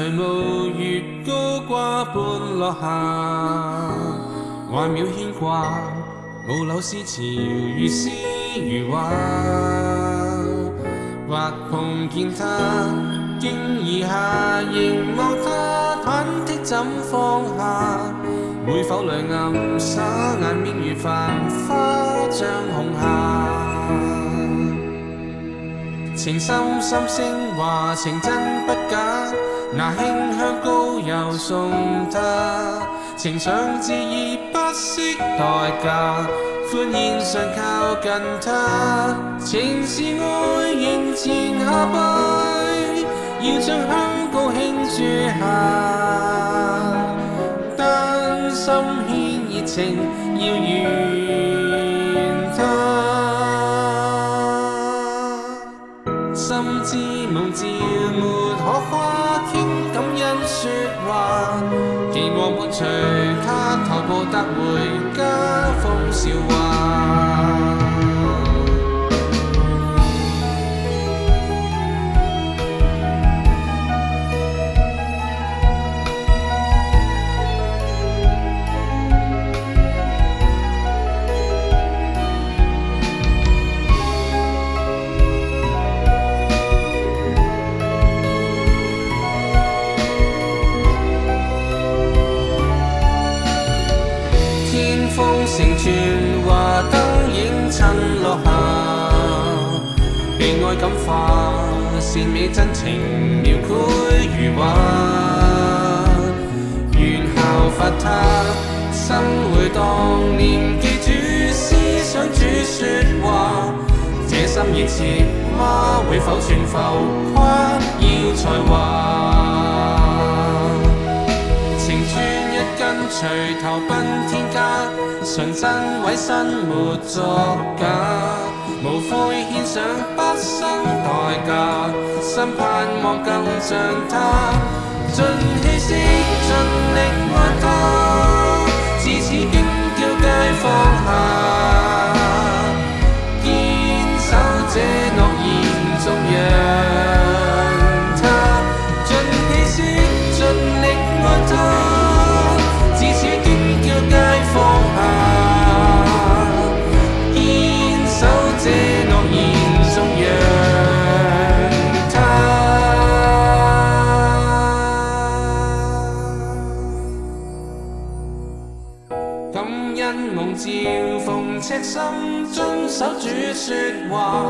谁无月高挂半落下，万秒牵挂，舞柳丝潮，如诗如画。或碰见他，惊而下凝望他，忐忑怎放下？会否两暗沙，眼面如繁花将红霞。情深深升华，情真不假。那馨香高又送他，情上自而不惜代价，欢宴上靠近他，情是爱仍前下拜，要将香膏轻注下，丹心牵热情要圆他，心知梦照没可。我伴随他徒步得回家，风笑话。全華燈映襯落下，被愛感化，善美真情描繪如畫。願效法他，心會當念記主，思想主説話。這心熱切，嗎會否全浮誇？要才華，情專一跟隨投奔天。纯真为生活作假，无悔献上不生代价，心盼望更像他，尽气息尽力爱他，此。因梦照逢，赤心遵守主说话，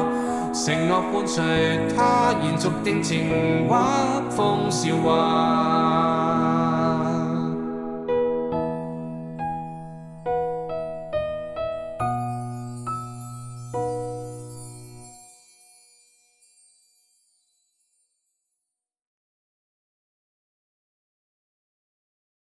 承诺伴随他延续定情话，风笑话。